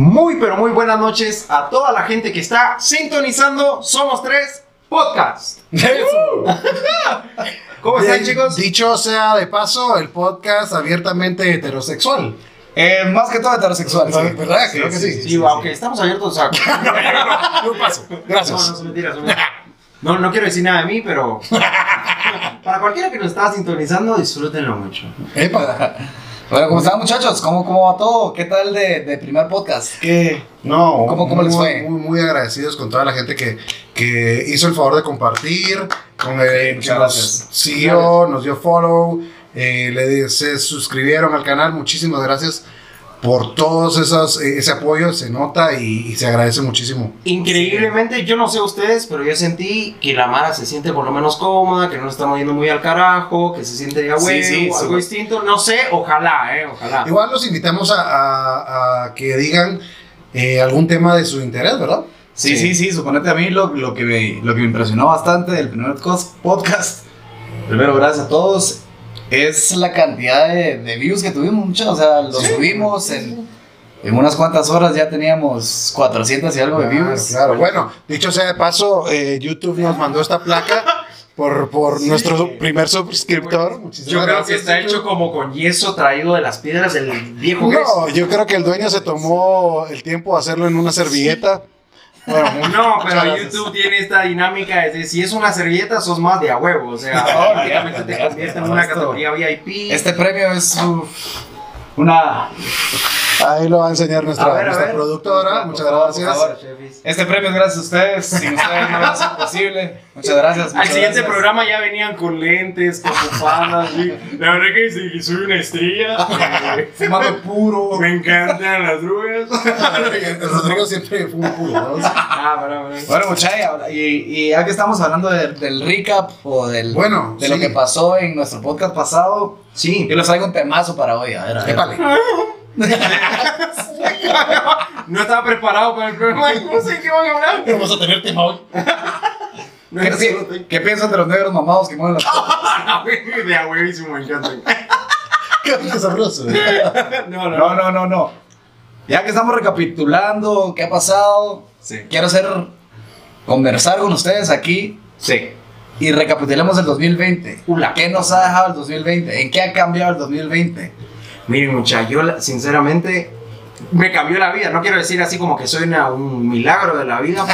Muy, pero muy buenas noches a toda la gente que está sintonizando Somos Tres Podcast. ¿Cómo están, chicos? Dicho sea de paso, el podcast abiertamente heterosexual. Eh, más que todo heterosexual. sí. ¿Verdad? Creo que sí. Sí, aunque estamos abiertos a. Un paso. No, no Gracias. son mentiras. son mentiras. No, no quiero decir nada de mí, pero. Para cualquiera que nos está sintonizando, disfrútenlo mucho. Epa. Bueno, ¿cómo están muchachos? ¿Cómo, ¿Cómo va todo? ¿Qué tal de, de primer podcast? ¿Qué? No, ¿Cómo- cómo les muy, fue? Muy, muy agradecidos con toda la gente que, que hizo el favor de compartir, con el muchas que nos siguió, nos dio follow, eh, le se suscribieron al canal. Muchísimas gracias por todos esos, eh, ese apoyo, se nota y, y se agradece muchísimo. Increíblemente, yo no sé ustedes, pero yo sentí que la Mara se siente por lo menos cómoda, que no nos estamos yendo muy al carajo, que se siente de a Sí, huevo, sí, algo sí. distinto. No sé, ojalá, eh, ojalá. Igual los invitamos a, a- a que digan eh, algún tema de su interés, ¿verdad? Sí, sí, sí, suponete a mí lo, lo, que me, lo que me impresionó bastante del primer podcast. Primero, gracias a todos. Es la cantidad de, de views que tuvimos, muchachos. O sea, lo subimos en, en unas cuantas horas ya teníamos 400 y algo de views. claro. Bueno, dicho sea de paso, eh, YouTube nos mandó esta placa por, por nuestro primer suscriptor. Yo creo que está hecho como con yeso traído de las piedras del viejo. No, yo creo que el dueño se tomó el tiempo de hacerlo en una servilleta. Bueno, No, pero. YouTube tiene esta dinámica de si es una servilleta, sos más de a huevo. O sea, prácticamente te convierte en una categoría VIP. Este premio es uf, una Ahí lo va a enseñar nuestra, A ver, a nuestra ver. productora. Por Muchas favor, gracias. por favor. Este premio es gracias a ustedes. Sin ustedes no hubiera sido posible. Muchas gracias. Al siguiente gracias. programa ya venían con lentes, con bufandas. La verdad que sí, que soy una estrella. Fumando puro. Me encantan las drogas. Rodrigo siempre fue un puro. ¿no? Ah. Bueno, muchachos, y, y ya que estamos hablando de- del recap o del, Bueno, de lo sí. que pasó en nuestro podcast pasado, Sí. yo les traigo un temazo para hoy. A ver, a ver. Épale. No estaba preparado para el programa. No sé qué van a hablar. Vamos a tener tema hoy. No, ¿Qué, no, pi- qué piensan de los negros mamados que mueven las no, De a huevísimo, me encanta. Qué sabroso. No, no, No, no, no, no. Ya que estamos recapitulando qué ha pasado, Sí. quiero hacer conversar con ustedes aquí Sí. y recapitulemos el 2020. Ula. ¿Qué nos ha dejado el 2020? ¿En qué ha cambiado el 2020? Miren, muchachos, yo sinceramente me cambió la vida. No quiero decir así como que soy una- un milagro de la vida.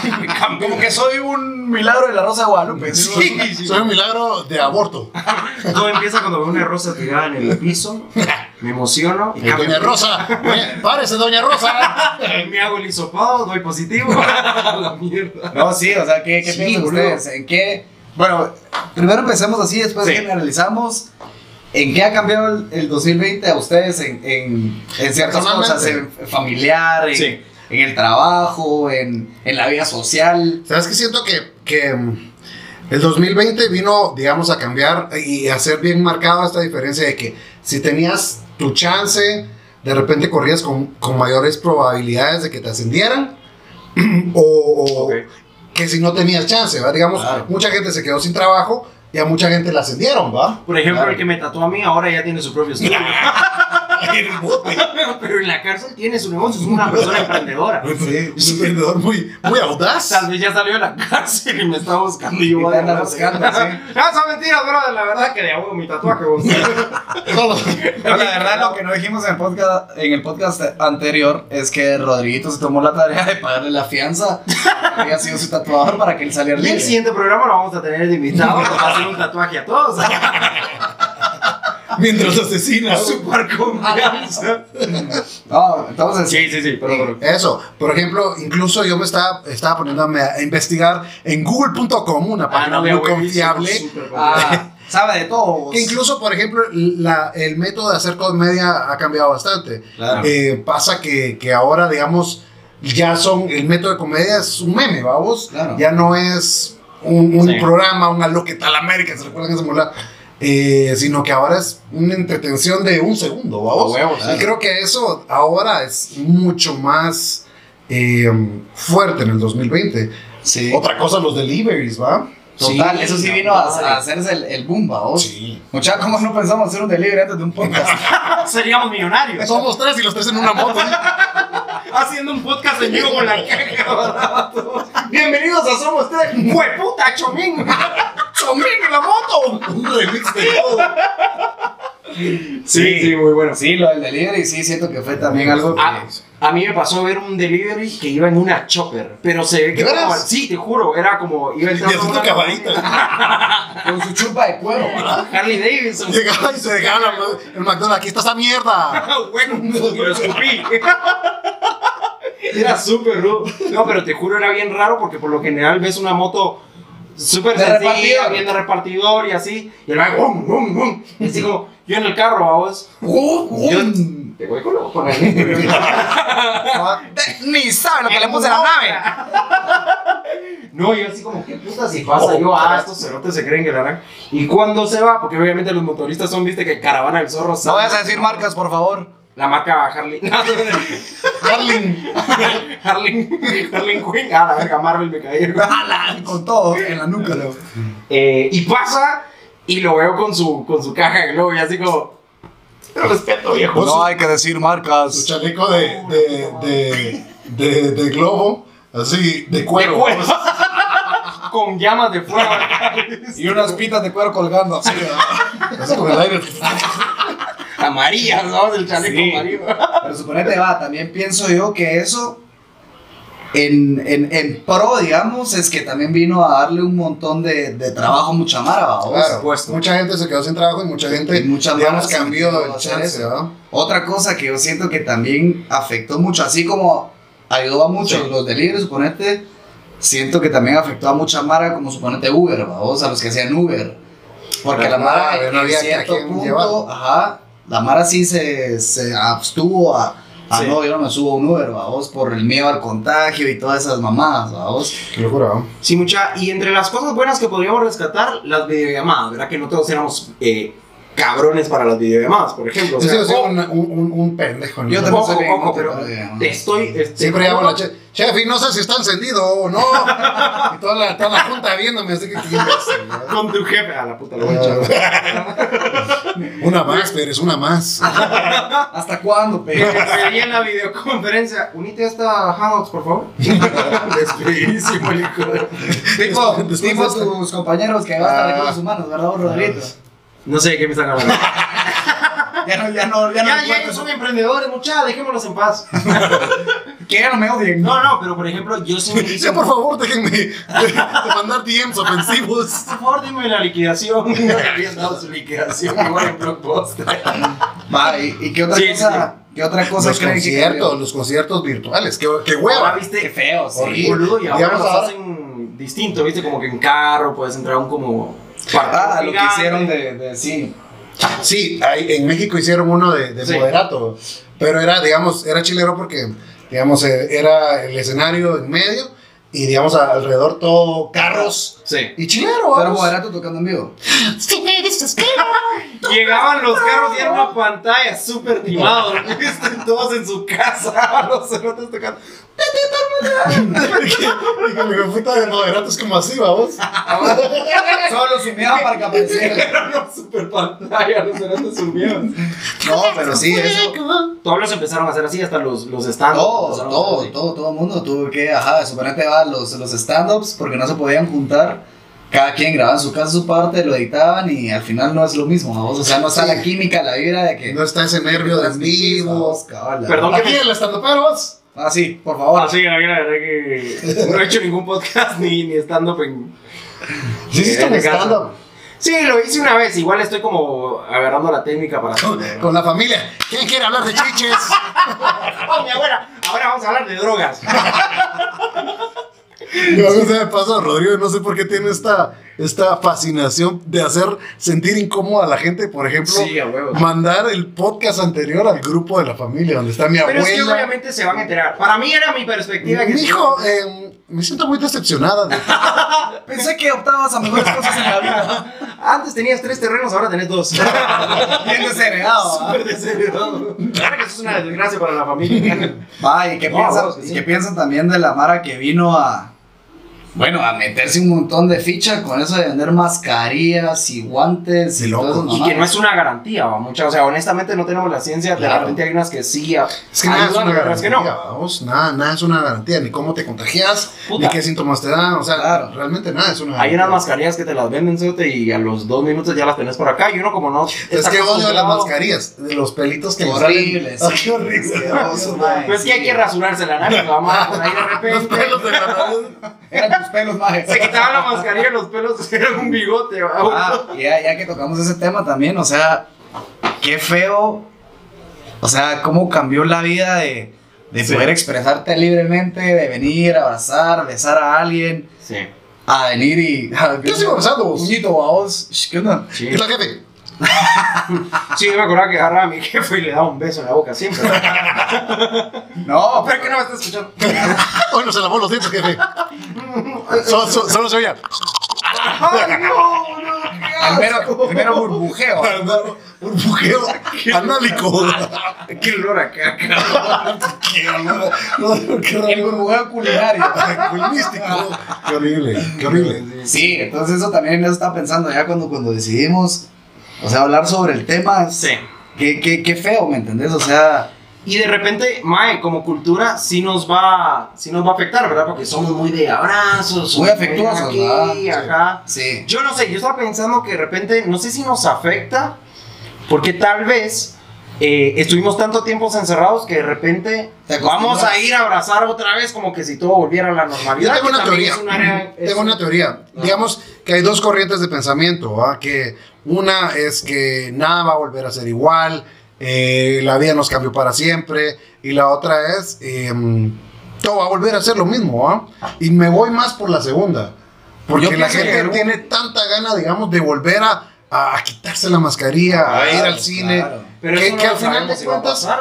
Como que soy un milagro de la Rosa de Guadalupe. Sí, sí. Soy un milagro de aborto. Todo empieza cuando veo una rosa tirada en el piso. Me emociono. Y Eh, cambio. Doña Rosa. Doña- Párese, Doña Rosa. Me hago el hisopado, doy positivo. la mierda. No, sí, o sea, ¿qué, qué Sí, piensan ustedes? ¿En qué? Bueno, primero empecemos así, después Sí. generalizamos. ¿En qué ha cambiado el, el 2020 a ustedes en, en, en ciertas cosas? En familiar, en, Sí. en el trabajo, en, la vida social. ¿Sabes qué? Siento que, que mm, el 2020 vino, digamos, a cambiar y a hacer bien marcada esta diferencia de que si tenías tu chance, de repente corrías con, con mayores probabilidades de que te ascendieran. o que si no tenías chance. Digamos, Claro. mucha gente se quedó sin trabajo y a mucha gente la ascendieron, ¿va? Por ejemplo, Claro. el que me tatuó a mí ahora ya tiene su propio estudio. Pero en la cárcel tiene su negocio, es una persona emprendedora. Sí, es un vendedor muy, muy audaz. Tal vez ya salió de la cárcel y me está buscando y yo voy a anda ganar. buscando, sí. No, son mentiras, bro. La verdad que a huevo mi tatuaje. vos. La verdad, lo que no dijimos en el, podcast, en el podcast anterior es que Rodriguito se tomó la tarea de pagarle la fianza. que Había sido su tatuador para que él saliera Y el libre. siguiente programa lo vamos a tener de invitado. Nos va a hacer un tatuaje a todos. Mientras asesina. Super confianza. No, entonces. Sí, sí, sí. Pero, pero. Eso, por ejemplo, incluso yo me estaba, estaba poniéndome a investigar en google.com, una página Ah, no, de muy huevísimo, confiable. Ah, sabe de todo. que incluso, por ejemplo, la- el método de hacer comedia ha cambiado bastante. Claro. Eh, pasa que, que ahora, digamos, ya son, el método de comedia es un meme, vamos, Claro. ya no es un, un Sí. programa, una lo que tal América, ¿se recuerdan esa mola? Eh, sino que ahora es una entretención de un segundo, vamos. Y creo que eso ahora es mucho más eh, fuerte en el 2020. Sí. Otra cosa, los deliveries, ¿va? Total, Sí, eso sí vino a, hacerse el, el boom, ¿vos? Sí. Muchachos, ¿cómo no pensamos hacer un delivery antes de un podcast? Seríamos millonarios. Somos tres y los tres en una moto. Haciendo un podcast en vivo con la caja. Bienvenidos a Somos Tres. ¡Hueputa, Chomín! ¡Chomín en la moto! Un remix de todo. Sí, sí, muy bueno. Sí, lo del delivery sí siento que fue también algo que... A, a mí me pasó ver un delivery que iba en una chopper, pero se ve que ¿De como- veras? sí, te juro, era como iba Y entrando haciendo una- caballita. Con su chupa de cuero. Harley Davidson. Llegaba y se dejaba el McDonald's. Aquí está esa mierda. bueno, lo escupí. Era súper rudo. No, pero te juro, era bien raro porque por lo general ves una moto súper sencilla, bien de repartidor y así. Y el man, bum, bum, bum. Y así como, yo en el carro, vamos. Yo, te voy con lo con Ni sabe lo que le puse a la nave. No, yo así como, ¿qué puta si pasa? Yo, ah, estos cerotes se creen que la harán. Y cuando se va, porque obviamente los motoristas son, viste, que caravana del zorro. No vayas a decir marcas, por favor. La marca Harley. Harling. Harley, Harley Quinn. Ah, la verga, Marvel me caí. Ala, Con todo en la nuca. ¿no? Eh, y pasa y lo veo con su, con su caja de globo y así como, respeto, viejo. No hay que decir Su marcas. chaleco de, de, de, de, de globo. Así, de De cuero. cuero. con llamas de fuego. Y unas pitas de cuero colgando así. Así con el aire. Amarillas, ¿no? El chaleco Sí. amarillo. Pero suponete va, también pienso yo que eso en, en, en pro, digamos, es que también vino a darle un montón de, de trabajo a mucha mara, ¿va? Claro, supuesto. mucha gente se quedó sin trabajo y mucha gente, Y muchas digamos, cambió el chance. ¿verdad? Otra cosa que yo siento que también afectó mucho, así como ayudó a muchos Sí. los delivery, suponete, siento que también afectó a mucha mara, como suponete Uber, vamos, a los que hacían Uber. Porque la Claro, mara no en había cierto a quién punto, ajá, la mara sí se, se abstuvo a, a Sí. no, yo no me subo a un Uber, vamos, por el miedo al contagio y todas esas mamadas, vamos. Qué locura. Sí, mucha. Y entre las cosas buenas que podríamos rescatar, las videollamadas, ¿verdad? Que no todos éramos eh, cabrones para las videollamadas, por ejemplo. O Yo sea, sigo siendo oh, un, un, un pendejo. ¿no? Yo también ojo, soy ojo, pero estoy. este, Siempre llamo a la chef. Chef, y no sé si está encendido o no. Y toda la, toda la junta viéndome, así que ¿verdad? Con tu jefe. A la puta, lo voy a echar. Una más, Pérez, una más. ¿Hasta cuándo, pe? despedí en la videoconferencia. Unite a esta Hangouts, por favor. Despedidísimo el hijo de- tipo, tipo tus compañeros que gastan Ah. recursos humanos, ¿verdad, vos, Rodriguito? No sé de qué me están hablando. Ya no, ya no, ya no. Ya, ya, ellos son emprendedores, mucha, dejémoslos en paz. Que ya no me odien. No, no, pero por ejemplo, yo sí me hice. Sí, por favor, déjenme de, de mandar DMs ofensivos. Por favor, dime la liquidación. No le habían dado su liquidación igual en Blockbuster. Va, ¿y, y qué otra Sí, cosa? ¿Qué otra cosa Los creen que conciertos, cambió? los conciertos virtuales. Qué, qué Ahora, hueva. Qué viste, feo, sí. Horrible. y ahora los ahora- hacen distinto, viste, como que en carro puedes entrar a un como. Ah, lo que hicieron de, de sí. Sí, ahí en México hicieron uno de, de Sí. moderato, pero era, digamos, era chilero porque, digamos, eh, era el escenario en medio y, digamos, alrededor todo carros Sí. y chilero. Pero moderato tocando en vivo. Llegaban los carros y era una pantalla súper timado. ¿viste? Todos en su casa, los cerotes tocando. Y que mi puta de moderato es como así, vamos. Solo sumeaba para que apareciera. Era una super pantalla, los cerotes subieron. No, pero sí, eso. Todos los empezaron a hacer así, hasta los, los stands. Todo, todo, todo, todo el mundo tuvo que, ajá, suponete va los, los stand-ups porque no se podían juntar. Cada quien grababa en su casa su parte, lo editaban y al final no es lo mismo, ¿vos? O sea, no está la química, la vibra de que. No está ese nervio de en vivo. Cabal, Perdón que Aquí me el estando peros. Ah, sí, por favor. Ah, sí, la verdad que no he hecho ningún podcast ni, ni stand-up en... Sí, En casa. estando Sí, lo hice una vez, igual estoy como agarrando la técnica para... con, con la familia. ¿Quién quiere hablar de chiches? ¡Oh, mi abuela! Ahora vamos a hablar de drogas. No, no se me pasa, Rodrigo, no sé por qué tiene esta, esta fascinación de hacer sentir incómoda a la gente, por ejemplo, Sí, mandar el podcast anterior al grupo de la familia, donde está mi Pero es que abuela. obviamente se van a enterar. Para mí era mi perspectiva que... Mijo, eh, me siento muy decepcionada. de- Pensé que optabas a mejores cosas en la vida. Antes tenías tres terrenos, ahora tenés dos. Bien desheredado. Súper desheredado. Claro que eso es una desgracia para la familia. Va, ¿y qué, No, piensan, vos, sí. y qué piensan también de la Mara que vino a, bueno, a meterse un montón de ficha con eso de vender mascarillas y guantes De y todo eso, Y que no es una garantía, va, mucha, o sea, honestamente no tenemos la ciencia, de Claro. repente hay unas que sí a- Es que nada es una otras que garantía, no. vamos, nada, nada es una garantía, ni cómo te contagias, Puta. ni qué síntomas te dan, o sea, Claro. realmente nada es una Hay garantía. unas mascarillas que te las venden, cerote, y a los dos minutos ya las tenés por acá, y uno como no... Es que odio las mascarillas, de los pelitos que le Horribles. salen. Ay, qué horrible. Pues es que hay que rasurarse la nariz, mamá, por ahí de Los repente... pelos de la nariz. Pelos, maje. Se quitaban la mascarilla y los pelos eran un bigote. Ah, ya, ya que tocamos ese tema también, o sea, qué feo, o sea, cómo cambió la vida de, de Sí. poder expresarte libremente, de venir, abrazar, besar a alguien, Sí. a venir y... Yo sigo abrazando vos. Puñito, a vos. ¿Qué onda? Sí. ¿Qué tal, jefe? Sí, yo me acordaba que agarraba a mi jefe y le daba un beso en la boca siempre. No, Pero que no me está escuchando. Hoy no se lavó los dientes, jefe. Solo, solo, solo se oía. ¡Ay, no! no primero, primero burbujeo. Burbujeo análico. ¡Qué olor a caca! Qué qué El horror. burbujeo culinario. Muy místico. Qué horrible, qué horrible. Sí, entonces eso también yo estaba pensando ya cuando, cuando decidimos, o sea, hablar sobre el tema. Sí. Qué, qué, qué feo, ¿me entendés? O sea, Y de repente, Mae, como cultura, sí nos va, sí nos va a afectar, ¿verdad? Porque somos muy de abrazos. Muy afectuosos, aquí, ¿verdad? Sí. acá. sí. Yo no sé, yo estaba pensando que de repente, no sé si nos afecta, porque tal vez eh, estuvimos tanto tiempo encerrados que de repente vamos a ir a abrazar otra vez como que si todo volviera a la Yo normalidad. tengo que una teoría. es un área- es Tengo un- una teoría. Digamos que hay dos corrientes de pensamiento. ¿va? Que una es que nada va a volver a ser igual, eh, la vida nos cambió para siempre. Y la otra es, eh, todo va a volver a ser lo mismo. Y me voy más por la segunda. Porque Yo la que gente algún- tiene tanta gana, digamos, de volver a, a quitarse la mascarilla, a ir Claro, al cine. claro. Pero que, eso no que al final de cuentas, pasar,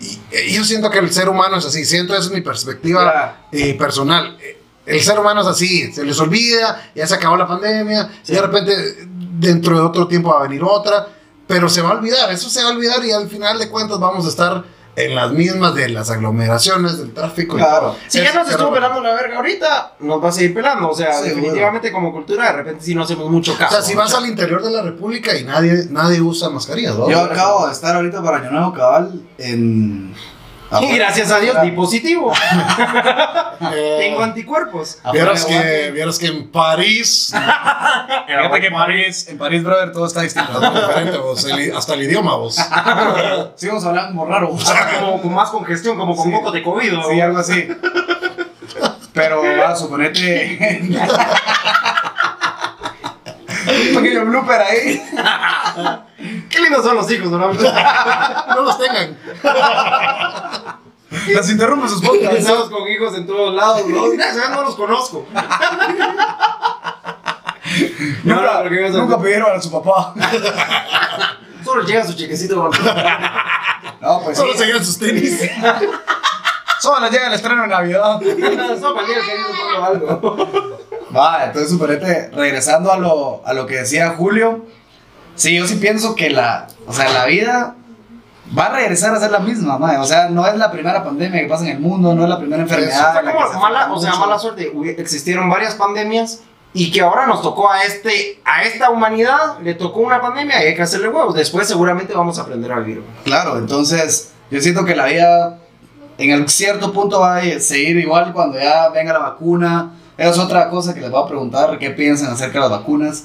y- y yo siento que el ser humano es así, siento esa es mi perspectiva eh, personal. Eh, El ser humano es así, se les olvida, ya se acabó la pandemia, y de repente dentro de otro tiempo va a venir otra, pero se va a olvidar, eso se va a olvidar y al final de cuentas vamos a estar en las mismas de las aglomeraciones, del tráfico y Claro. Si Es- ya nos pero- estuvo pelando la verga ahorita, nos va a seguir pelando. O sea, definitivamente como cultura, de repente sí no hacemos mucho O caso. sea, si vas al interior de la República y nadie, nadie usa mascarillas, ¿no? Yo acabo de estar ahorita para Año Nuevo Cabal en... Y gracias a Dios, di positivo. Eh, Tengo anticuerpos. Vieras que, vieras que en París Fíjate que en París, en París, brother, todo está distinto. es muy diferente, vos, el- hasta el idioma vos. Sí, vamos a hablar como raro. como con más congestión, como con Sí. moco de COVID. ¿no? Sí, algo así. Pero, va, suponete. Un pequeño blooper ahí. Qué lindos son los hijos, ¿no? No los tengan. Las interrumpe sus podcasts. Con hijos en todos lados, ¿no? Gracias, no los conozco. No, no, Nunca, pero ¿qué ibas a nunca decir? pidieron a su papá. Solo llega su chequecito. ¿no? No, pues Solo sí. seguían sus tenis. Solo les llega el estreno de Navidad. Solo para querido algo. Va, entonces suponete, regresando a lo, a lo que decía Julio, sí, yo sí pienso que la, o sea, la vida va a regresar a ser la misma, mae. o sea, no es la primera pandemia que pasa en el mundo, no es la primera enfermedad. Fue la que como se mala, o sea, mala suerte. Existieron varias pandemias y que ahora nos tocó a este, a esta humanidad, le tocó una pandemia y hay que hacerle huevos. Después seguramente vamos a aprender a vivir. Claro, entonces yo siento que la vida en el cierto punto va a seguir igual cuando ya venga la vacuna. Esa es otra cosa que les voy a preguntar, qué piensan acerca de las vacunas.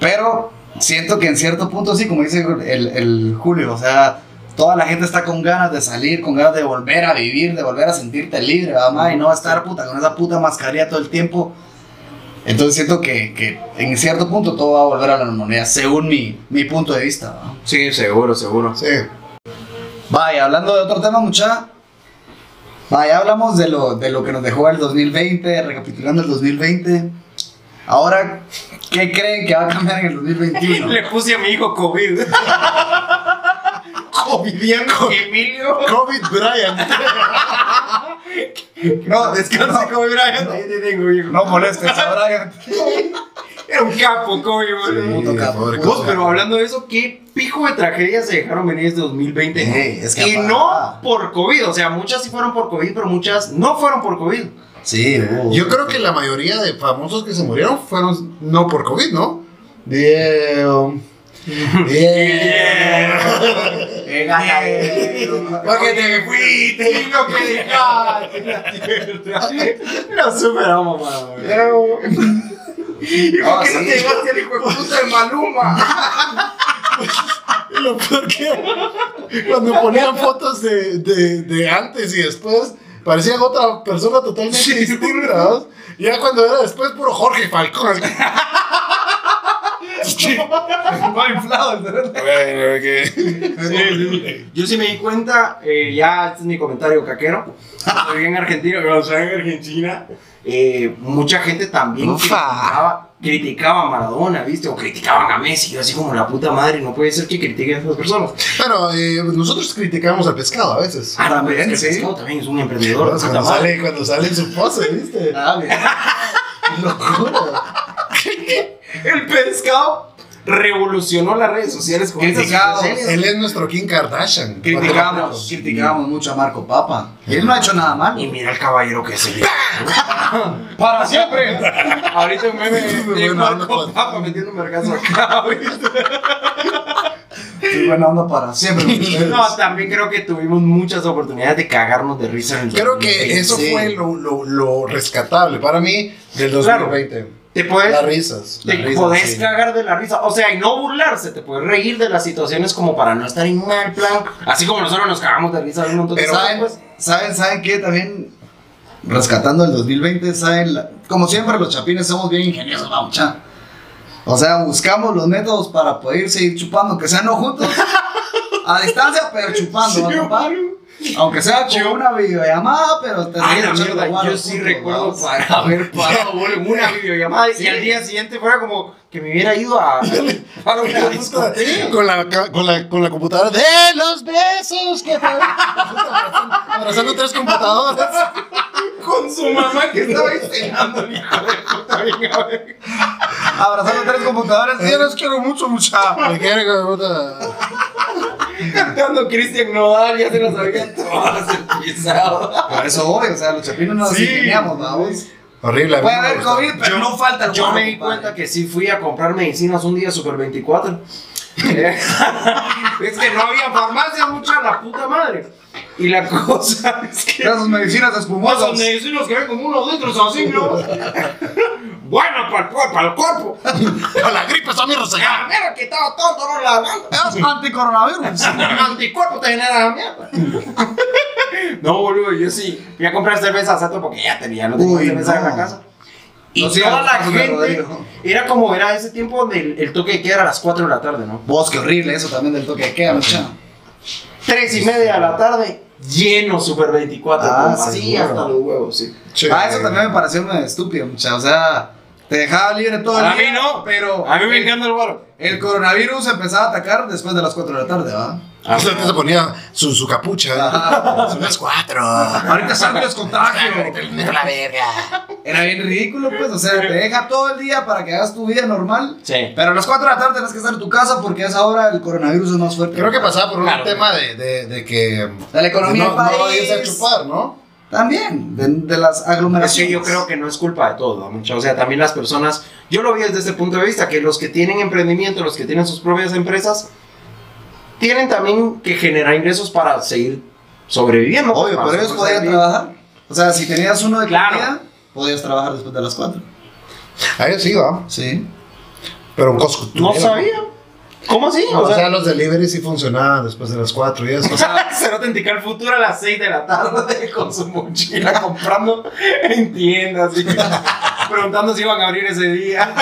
Pero siento que en cierto punto sí, como dice el, el Julio, o sea, toda la gente está con ganas de salir, con ganas de volver a vivir, de volver a sentirte libre, ¿verdad, ma? y no estar puta con esa puta mascarilla todo el tiempo. Entonces siento que, que en cierto punto todo va a volver a la normalidad, según mi, mi punto de vista. ¿verdad? Sí, seguro, seguro. Sí. Vaya, hablando de otro tema, mucha. Vaya, hablamos de lo, de lo que nos dejó el 2020, recapitulando el 2020. Ahora, ¿qué creen que va a cambiar en el 2021? Le puse a mi hijo COVID. Covidiano Emilio. COVID Brian. No, Descansa, no, Kobe Bryant. Ahí te tengo, hijo. no molestes a Brian. Era un capo, Kobe, boludo. Puto capo. pobre Vos, pero hablando de eso, ¿qué pijo de tragedias se dejaron venir este 2020? Ey, es que y no por COVID, o sea, muchas sí fueron por COVID, pero muchas no fueron por COVID. Sí. Yo creo que la mayoría de famosos que se murieron fueron no por COVID, ¿no? Diego. Diego. Porque te fuiste y lo que dejaste en la tierra. Lo superamos, mano. ¿Y por qué no te llevaste al hijo de puta de Maluma? Lo peor que cuando ponían fotos de, de, de antes y después parecían otra persona totalmente distinta. ¿no? Ya cuando era después puro Jorge Falcón. Yo sí me di cuenta, eh, ya este es mi comentario caquero. Cuando viví en Argentina, cuando estaba en Argentina, eh, mucha gente también criticaba, criticaba a Maradona, ¿viste? O criticaban a Messi. Yo así como la puta madre, no puede ser que critiquen a esas personas. Pero eh, nosotros criticamos al pescado a veces. Ah, también, También, es que el sí. pescado también es un emprendedor. Cuando sale, cuando sale en su pose, ¿viste? Ah. Locura. El pescado revolucionó las redes sociales con Criticado. Él es nuestro Kim Kardashian. Criticamos, criticamos mucho a Marco Papa. Y él no ha hecho nada mal. Y mira el caballero que se le. Para siempre. Ahorita un meme de Marco pues. Papa metiendo mercazo acá. Sí, buena onda para siempre. No, también creo que tuvimos muchas oportunidades de cagarnos de risa en el Creo que 2020. eso fue lo, lo, lo rescatable para mí del 2020. Te puedes. Las risas. Te las risas, podés sí. cagar de la risa, o sea, y no burlarse, te puedes reír de las situaciones como para no estar en mal plan, así como nosotros nos cagamos de risa un montón de Pero ¿saben, pues. ¿saben, ¿saben qué? También, rescatando el 2020, ¿saben? La- como siempre, los chapines somos bien ingeniosos, vamos, cha. O sea, buscamos los métodos para poder seguir chupando, que sean no juntos, a distancia, pero chupando, ¿va, compa? Aunque sea con una videollamada, pero te Ay, seguís la mierda, yo sí recuerdo vamos. para haber parado una videollamada Sí. y al día siguiente fuera como que me hubiera ido a, para una discoteca. Con la, con, la, con la computadora de los besos que te abrazando tres computadoras. con su mamá que estaba enseñando el hijo de puta. venga, a ver. Abrazando tres computadores, yo los quiero mucho, mucha. Me quiere que puta. Cantando Cristian Nodal, ya se lo sabían todas el pisado. Por eso voy, o sea, los chapinos nos Sí. ingeniamos, vamos. Horrible. Puede haber. COVID, pero no falta Yo me di cuenta que sí fui a comprar medicinas un día Super 24. Eh, es que no había farmacia mucha la puta madre. Y la cosa es que. Sus medicinas Esas espumosas. medicinas que ven como unos litros así, ¿no? bueno, para el, cuerpo, para el cuerpo. Con la gripe está mi reseñada. Ah, mira que estaba todo dolor la garganta. Es anticoronavirus. Anticuerpo te genera la mierda. no, boludo, yo sí. Fui a comprar cerveza hace rato porque ya tenía, no tenía Uy, cerveza no. en la casa. Y No toda la gente. Era como era ese tiempo donde el, el toque de queda era a las 4 de la tarde, ¿no? Vos, qué horrible eso también del toque de queda, mucha. 3 y media de la tarde, lleno Super 24. Ah, como así seguro. hasta los huevos, sí. Sí. Ah, eso también me pareció medio estúpido, mucha. O sea, te dejaba libre todo el A día. mí no, pero. A mí me el- encanta el baro. El coronavirus empezaba a atacar después de las 4 de la tarde, ¿va? O sea, que se ponía su, su capucha. Ajá. Son las cuatro. Ahorita salgo les contagio. la verga. Era bien ridículo, pues. O sea, te deja todo el día para que hagas tu vida normal. Sí. Pero a las 4 de la tarde tienes que estar en tu casa porque a esa hora el coronavirus es más fuerte. Creo que pasaba por un Claro. tema de, de, de que. De la economía no, del no país. irse a chupar, ¿no? También, de, de las Es aglomeraciones. que yo creo que no es culpa de todo, mucho. O sea, también las personas, yo lo vi desde este punto de vista, que los que tienen emprendimiento, los que tienen sus propias empresas, tienen también que generar ingresos para seguir sobreviviendo. Obvio, pero ellos podían trabajar. O sea, si tenías uno de Claro. comida, podías trabajar después de las 4. Ahí sí, va. Sí. Pero un Costco. No sabía. ¿Cómo así? O sea, los deliveries sí funcionaban después de las cuatro y eso. O sea, se va a autenticar el futuro a las 6 de la tarde con su mochila comprando en tiendas y preguntando si iban a abrir ese día.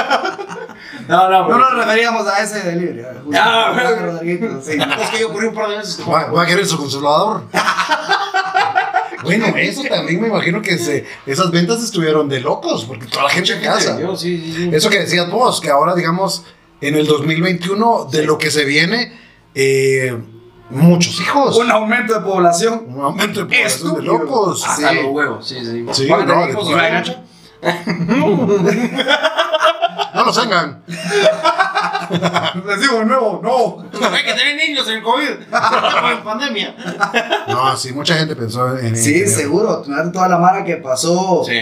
No, no, No nos referíamos a ese delivery. Ah, Rodriguito, sí. Es que yo ocurrí un par de veces. Va, va a querer su consolador. bueno, eso también me imagino que se, esas ventas estuvieron de locos, porque toda la gente en casa. Sí, sí, sí. Eso que decías vos, que ahora, digamos, en el 2021, de lo que se viene, eh, muchos hijos. Un aumento de población. Un aumento de población de Estúpido. locos. Hasta Sí. los huevos, sí, sí. Sí, ¿Van a tener no, hijos de- no? No, Carlos Engan. Les digo de nuevo, no. Hay que tener niños en COVID. en pandemia. No, sí, mucha gente pensó en. Sí, tener- seguro. Toda la mara que pasó Sí.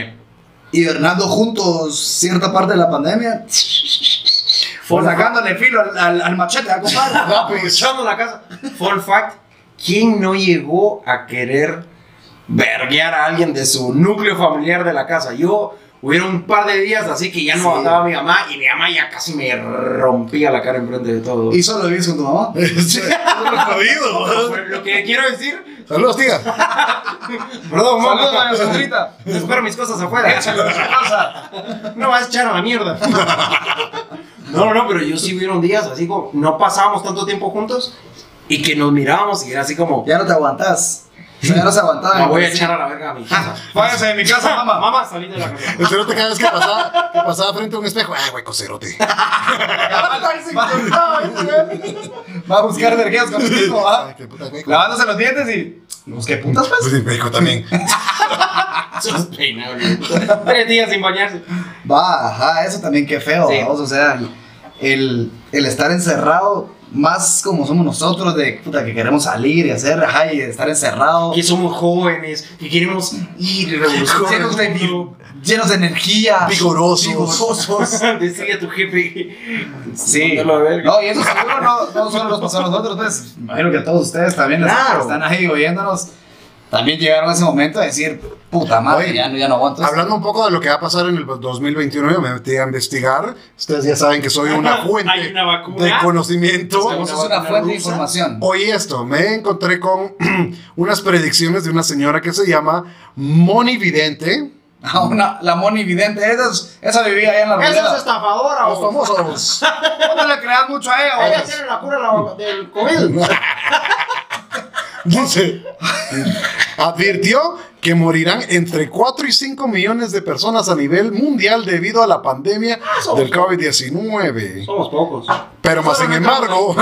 hibernando juntos cierta parte de la pandemia. Fue sacándole filo al, al, al machete, ¿ah, compadre? La casa. Fun fact: ¿quién no llegó a querer verguear a alguien de su núcleo familiar de la casa? Yo. Hubieron un par de días así que ya no Sí. aguantaba a mi mamá y mi mamá ya casi me rompía la cara enfrente de todo. ¿Y solo vives con tu mamá? Sí, jodido, ¿verdad? Pues, lo que quiero decir, Saludos, tía. perdón, mamá. Saludos, doña Sandrita. Espero mis cosas afuera. No vas a echar a la mierda. No, no, no, pero yo sí hubieron días así como no pasábamos tanto tiempo juntos y que nos mirábamos y era así como Ya no te aguantás. Ya no se aguantaba. me voy a echar a la verga a mi casa. Váyase de mi casa, mamá. Mamá, salí de la casa. El cerote cada vez que pasaba, que pasaba frente a un espejo. Ay, güey, cocerote. Va a buscar vergueas con el hijo, güey. Lavándose los dientes y. Pues qué putas, pues. Pues sí, me dijo también. Tres días sin bañarse. Va, ajá, eso también qué feo, Sí. vamos, o sea, el, el estar encerrado, más como somos nosotros, de puta, que queremos salir y hacer, ajá, y estar encerrado, Que somos jóvenes, que queremos ir y revolucionar. llenos llenos de energía, Vigorosos. vigorosos. Decirle a tu jefe. Sí, no, y eso seguro no, no solo nos pasó a nosotros, pues, imagino que a todos ustedes también Claro. están ahí oyéndonos, también llegaron a ese momento de decir, puta madre, Oye, ya, no, ya no aguanto. esto". Hablando un poco de lo que va a pasar en el 2021, yo me metí a investigar. Ustedes ya saben que soy una fuente Hay una vacuna. de conocimiento. Vos sos una fuente de información. Oí esto, me encontré con unas predicciones de una señora que se llama Moni Vidente. Ah, una- la Moni Vidente, esa, es- esa vivía allá en la Esa es estafadora Los famosos. No le creas mucho a ella, Ella tiene la cura la- del COVID. Dice, advirtió que morirán entre 4 y 5 millones de personas a nivel mundial debido a la pandemia del COVID-19. Somos pocos. Pero más sin embargo,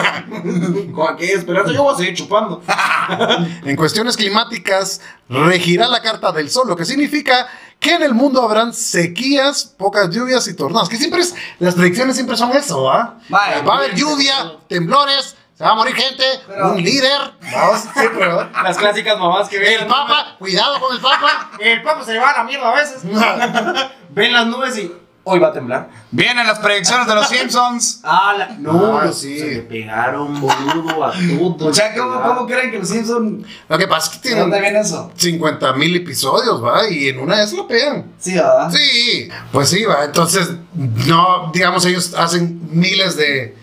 Con aquella esperanza yo voy a seguir chupando. en cuestiones climáticas, regirá la carta del sol, lo que significa que en el mundo habrán sequías, pocas lluvias y tornados. Que siempre es, las predicciones siempre son eso, ¿ah? Va a haber lluvia, temblores, se va a morir gente, Pero- un líder. Vamos, siempre, ¿verdad? Las clásicas mamás que ven. El Papa, cuidado con el Papa. El Papa se va a la mierda a veces. ven las nubes y hoy va a temblar. Vienen las predicciones de los Simpsons. Ah, la- no, Ah, los- sí. se le pegaron boludo a todo. O sea, ¿cómo, cómo creen que los Simpsons... Lo que pasa es que ¿De dónde tienen viene eso? 50 mil episodios, ¿va? Y en una de esas lo pegan. Sí, ¿verdad? Sí, pues sí, va. Entonces, no, digamos, ellos hacen miles de,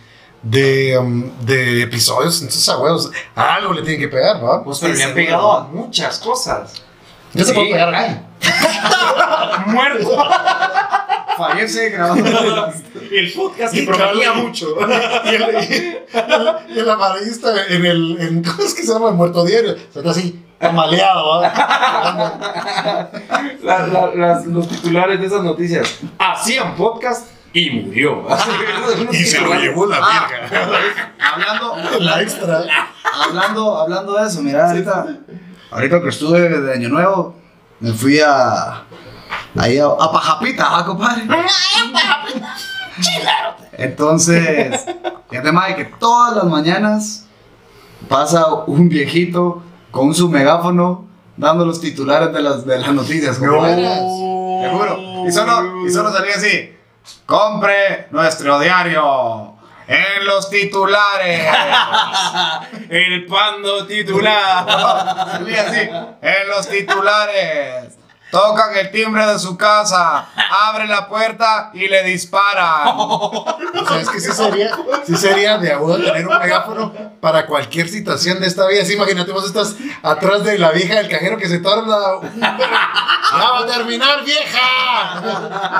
de, um, de episodios. Entonces, a huevos, algo le tienen que pegar, ¿va? Pues pero Sí, le han pegado a muchas cosas. Se Sí. puede pegar acá. Muerto. Fallece grabando. El podcast Y que prometía mucho. Y el, y el- y el amarillista en el. En, ¿Cómo es que se llama? El muerto diario. Se está así. La- la- las- los titulares de esas noticias. Hacían podcast y murió. y se lo llevó la Ah. verga. hablando, La extra. hablando, hablando de eso, mira, ahorita, ahorita que estuve de Año Nuevo, me fui a. Ahí a, a Pajapita, ¿ah, compadre? Entonces, fíjate, madre, que todas las mañanas pasa un viejito con su megáfono dando los titulares de las, de las noticias. compadre. Te juro. Y solo, y solo salía así. Compre nuestro diario en los titulares. El pando titular. Así. En los titulares. Tocan el timbre de su casa, abren la puerta y le disparan. O sea, es que sí sería, sí sería de agudo tener un megáfono para cualquier situación de esta vida. Sí, imagínate, vos estás atrás de la vieja del cajero que se tarda. un- ¡Ya va a terminar, vieja!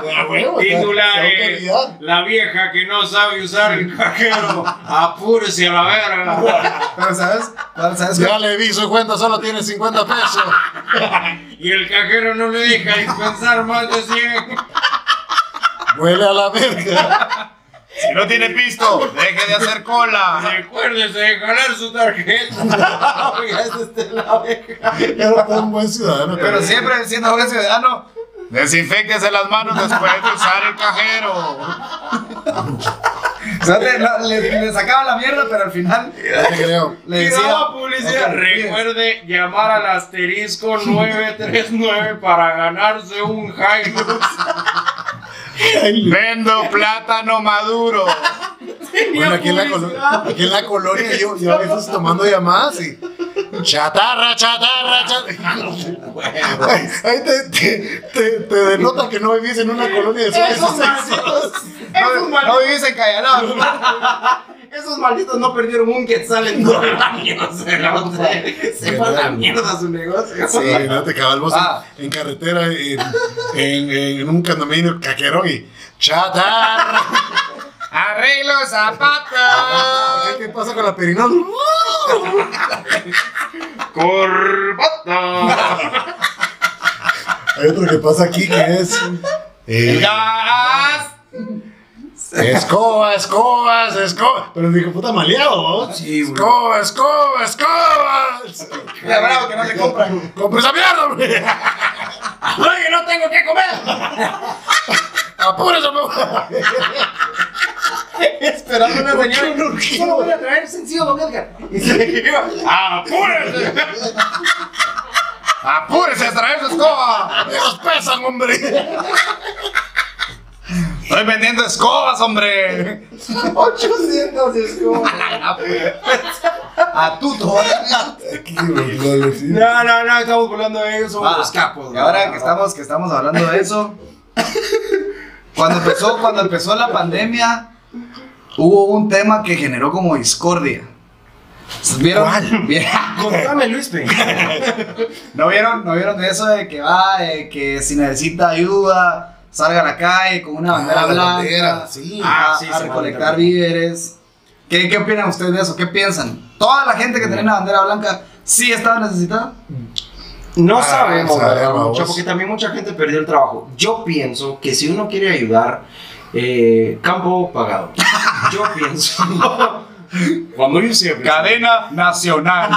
De huevo, Titulares. La vieja que no sabe usar el cajero. Apúrese a la verga. Pero ¿sabes? ¿Sabes? Ya le vi su cuenta, solo tiene 50 pesos. Y el cajero no le deja dispensar más de 100. Huele a la verga. Si no tiene pisto, deje de hacer cola. Recuérdese de jalar su tarjeta. Oiga, ese es la vieja. Era todo un buen ciudadano. Pero también. siempre siendo buen ciudadano, desinfectese las manos después de usar el cajero. Sea, le, le- le sacaba la mierda, pero al final le decía. Tiraba publicidad. Ok, Recuerde llamar al asterisco 939 para ganarse un Hilux. Vendo plátano maduro. Bueno, aquí en, la colo- aquí en la colonia yo, yo a veces tomando llamadas y. Chatarra, chatarra, chatarra. Ahí ahí te, te, te, te denota que no vivís en una colonia de Esos malditos. No, Esos no malditos. vivís en Cayalá. Esos malditos no perdieron un quetzal en todo el año. Se, fue a la mierda su negocio. Sí, no te cabalvos Ah. en, en carretera, en, en, en un condominio caquerón y. ¡Chatarra! Arreglo zapatos. ¿Qué pasa con la perinola? Corbata. Hay otro que pasa aquí que es. eh, Gas. escoba, escobas, escoba. Pero dijo, puta maleado, ¿no? Sí, güey. Escoba, escoba, escobas. Ya bravo que no le compran. ¡Compre esa mierda, hombre! Oye, no tengo que comer. ¡Apúrese, mamá! Esperando una señora. Solo voy a traer sencillo, don Edgar. Y se iba. ¡Apúrese! ¡Apúrese a traer su escoba! ¡Ellos pesan, hombre! Estoy vendiendo escobas, hombre. 800 escobas. A tuto. No, no, no, estamos volando de ellos, somos Ah, los capos. Y ahora no, que no. estamos, que estamos hablando de eso, cuando empezó, cuando empezó la pandemia, hubo un tema que generó como discordia. ¿Vieron? ¿Vieron? Contame, Luis. ¿No vieron? ¿No vieron de eso de que va, de que si necesita ayuda, salga a la calle con una bandera Ah, la blanca bandera, sí. a, Ah, sí, a recolectar víveres? ¿Qué, ¿Qué opinan ustedes de eso? ¿Qué piensan? ¿Toda la gente que tenía una bandera blanca sí estaba necesitada? No Ah, sabemos, sabemos. ¿verdad? Mucha- porque también mucha gente perdió el trabajo. Yo pienso que si uno quiere ayudar, eh, campo pagado. Yo pienso. Cuando yo sea Cadena nacional.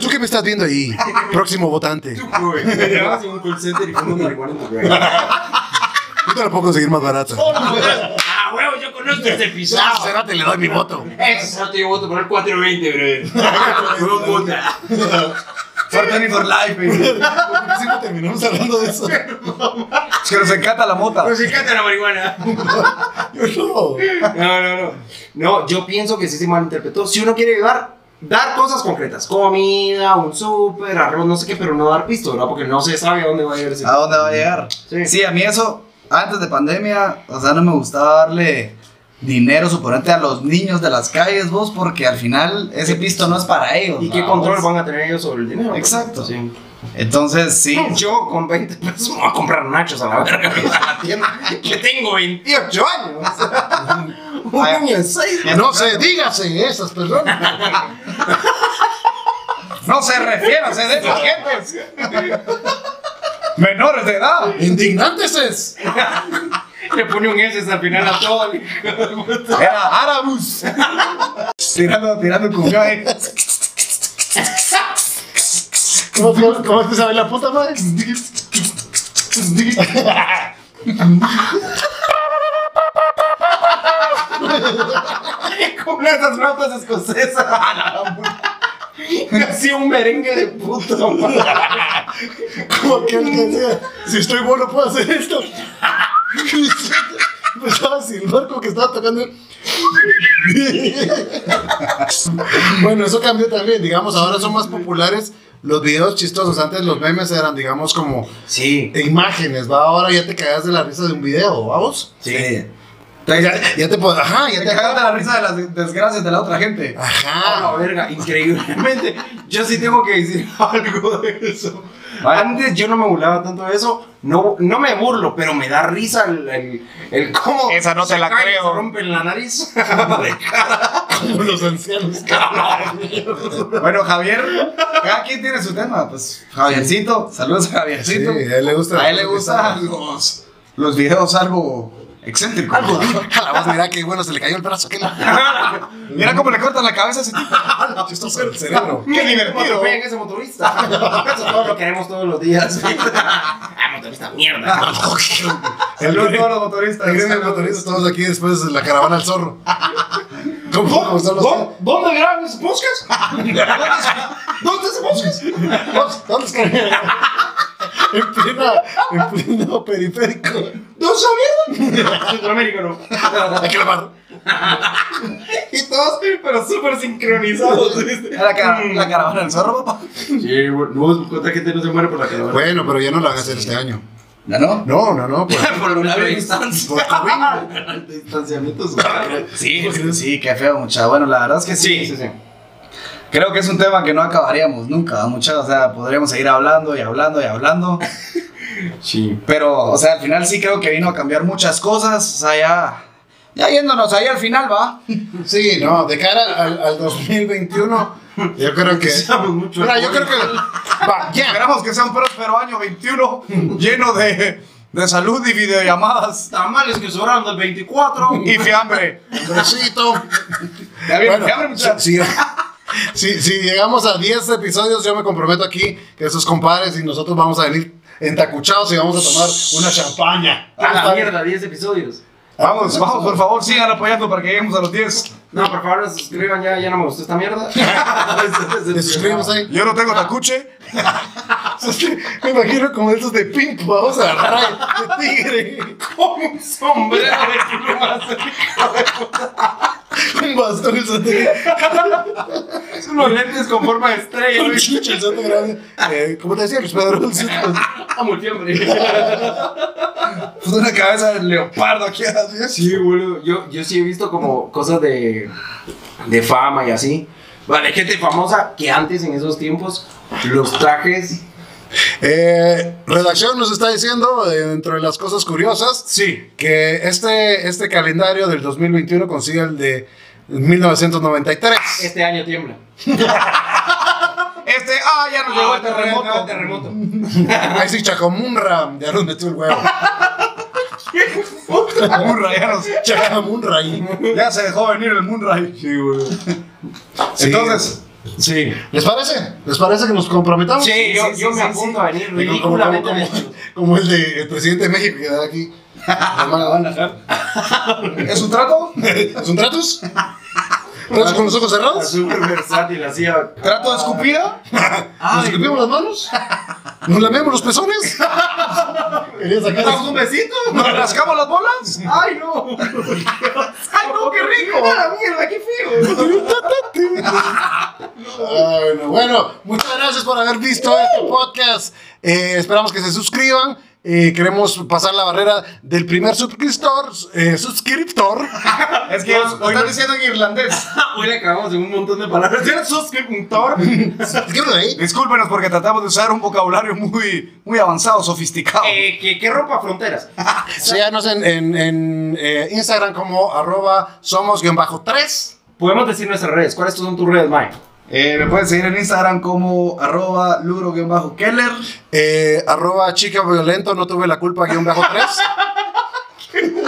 ¿Tú qué me estás viendo ahí? Próximo votante. Llegabas en un call center y fuimos marihuana en tu casa. Yo te la puedo conseguir más barata. Ah, huevo, yo conozco este episodio. Ah, Cerate, le doy mi voto. Ese cerote yo voto por el 420, brother. Huevo, puta. For 20 for life, baby. Siempre terminamos hablando de eso. Es que nos encanta la mota. Nos encanta la marihuana. Yo no. No, no, no. No, yo pienso que sí se malinterpretó. Si uno quiere ayudar, dar cosas concretas. Comida, un súper, arroz, no sé qué, pero no dar pisto, ¿verdad? Porque no se sabe a dónde va a llegar ese ¿A dónde va a llegar? Sí. Sí, a mí eso, antes de pandemia, o sea, no me gustaba darle dinero suponente a los niños de las calles, vos, porque al final ese pisto no es para ellos. ¿Y qué ¿va, control van a tener ellos sobre el dinero? Exacto. Sí. Entonces, sí. Yo con 20 pesos me voy a comprar nachos a la verga a la tienda. Que tengo 28 años. Un niño de 6. No se dígase esas personas. No se refiere a ser de esas gentes. Menores de edad. Indignantes es. Le pone un S al final a todo. el hijo de puta. Era Arabus. tirando, tirando con ahí. ¿Cómo, cómo, cómo es que sabe la puta madre? Con esas notas escocesas. Hacía un merengue de puta madre. Como aquel que decía, si estoy bueno puedo hacer esto. Empezaba a silbar como que estaba tocando. bueno, eso cambió también. Digamos, ahora son más populares los videos chistosos. Antes los memes eran, digamos, como Sí. imágenes. ¿va? Ahora ya te cagas de la risa de un video, vamos. Sí. Ya, ya te puedo. Ajá, ya Te la risa de las desgracias de la otra gente. Ajá. la verga, increíblemente. Yo sí tengo que decir algo de eso. Antes yo no me burlaba tanto de eso. No, no me burlo, pero me da risa el, el, el cómo. Esa no te la caen y creo. Se rompen la nariz. De cara. Como los ancianos. Bueno, Javier, cada quien tiene su tema. Pues Javiercito, saludos a Sí, Javiercito. a él le gusta. a él le gustan los, los videos algo excéntricos. Algo A la voz, mira que bueno, se le cayó el brazo. ¿qué Mira cómo le cortan la cabeza a ese tipo. Chistoso el cerebro. Qué divertido. Atropellan ese motorista. Eso todo lo queremos todos los días. ah, motorista, mierda. El Saludos a todos los motoristas. de motoristas, todos aquí después de la caravana del zorro. ¿Cómo, cómo están los ¿Dó- ¿Dónde graban ese podcast? ¿Dónde ese podcast? ¿Dónde- ¿Dónde es que- En plena, en pleno periférico. ¿Dónde esa mierda? Centroamérica no. Hay que lavar. Y todos, pero súper sincronizados. La, cara- la caravana del zorro, papá. Sí, no, cuánta gente no se muere por la caravana. Bueno, pero ya no lo van a hacer este año. ¿Ya no? No, no, no. Pues, por una distancia. por COVID. Distanciamiento social. Sí, sí, sí, qué feo, mucha. Bueno, la verdad es que sí. Sí, sí, sí. Creo que es un tema que no acabaríamos nunca, mucha. O sea, podríamos seguir hablando y hablando y hablando. Sí. Pero, o sea, al final sí creo que vino a cambiar muchas cosas. O sea, ya. Ya yéndonos ahí al final, va. Sí, no, de cara al, al 2021, yo creo que. Mucho Mira, yo creo que. Va, ya. Esperamos que sea un próspero año 21 lleno de, de salud y videollamadas Tamales que sobraron del 24. y fiambre. Besito. Ya viene Bueno, fiambre, muchachos. si, si- si llegamos a 10 episodios, yo me comprometo aquí que esos compadres y nosotros vamos a venir entacuchados y vamos a tomar una champaña. A la mierda, 10 episodios. Vamos, vamos, por favor, sigan apoyando para que lleguemos a los 10. No, por favor, se suscriban ya, ya no me gustó esta mierda. ¿Te suscribimos ahí? Yo no tengo tacuche. Me imagino como esos de Pimp, vamos a agarrar de tigre. Con un sombrero de plumas. Un bastón. Es unos lentes con forma de estrella. Un santo grande. Eh, ¿Cómo te decía Luis Pedro? Amo el fiambre. Pues una cabeza de leopardo aquí. Sí, boludo. Yo, yo sí he visto como cosas de, de fama y así. Vale, gente famosa que antes en esos tiempos los trajes. Eh, redacción nos está diciendo, eh, dentro de las cosas curiosas, Sí. que este, este calendario del 2021 consigue el de 1993. Este año tiembla. Este, ah, ya nos llegó el terremoto. terremoto. Ahí sí, Chacamunra, ya nos metió el huevo. Munra, ya, nos- Chacamunra ahí. ya se dejó venir el Munray. Sí, boludo. Sí. Entonces, Sí. ¿Les parece? ¿Les parece que nos comprometamos? Sí, yo, sí, yo sí, me sí, apunto a venir Como, como- ridículamente. como- el de el presidente de México que da aquí. ¿es un trato? ¿Son tratos? ¿Tratos con los ojos cerrados? Súper versátil, así. ¿Trato de escupida? ¿Nos escupimos las manos? ¿Nos lamemos los pezones? ¿Querías sacar un besito? ¿Nos rascamos las bolas? ¡Ay, no! ¡Ay, no, qué rico! ¡A la mierda, qué feo! Bueno, bueno, muchas gracias por haber visto este podcast. Eh, esperamos que se suscriban. Eh, queremos pasar la barrera del primer suscriptor. eh, suscriptor. Es que lo están diciendo en irlandés. Hoy le acabamos de un montón de palabras. ¿Ya eres suscriptor? Discúlpenos porque tratamos de usar un vocabulario muy, muy avanzado, sofisticado. Eh, que, que rompa fronteras. Síganos en, en- en, eh, Instagram como arroba somos-3. Podemos decir nuestras redes. ¿Cuáles son tus redes, Mike? Eh, me pueden seguir en Instagram como arroba luro-keller. Eh, arroba chica violento, no tuve la culpa, guion bajo 3.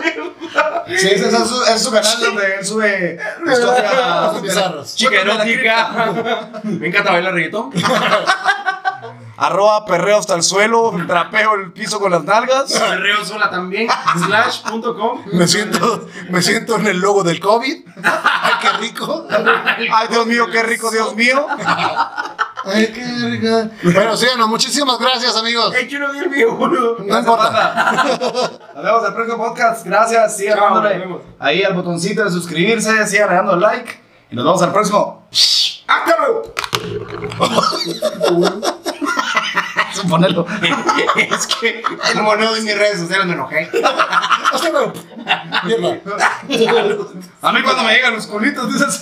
Sí, ese es su, es su canal donde él sube historias bizarras. Chica erótica. Me encanta bailar reggaetón. Arroba perreo hasta el suelo, trapeo el piso con las nalgas. Perreo sola también. Slash.com. Me siento, me siento en el logo del COVID. Ay, qué rico. Ay, Dios mío, qué rico, Dios mío. Ay, qué rico. Bueno, síganos. Muchísimas gracias, amigos. Ey, yo no vi el video, boludo. No importa. Nos vemos en el próximo podcast. Gracias. Sigan Chao, dándole ahí al botoncito de suscribirse. Sigan dando like. Y nos vemos al próximo. ¡Hasta luego! Suponelo. es que. El moneo de mis redes sociales me enojé. A mí cuando me llegan los culitos, dices.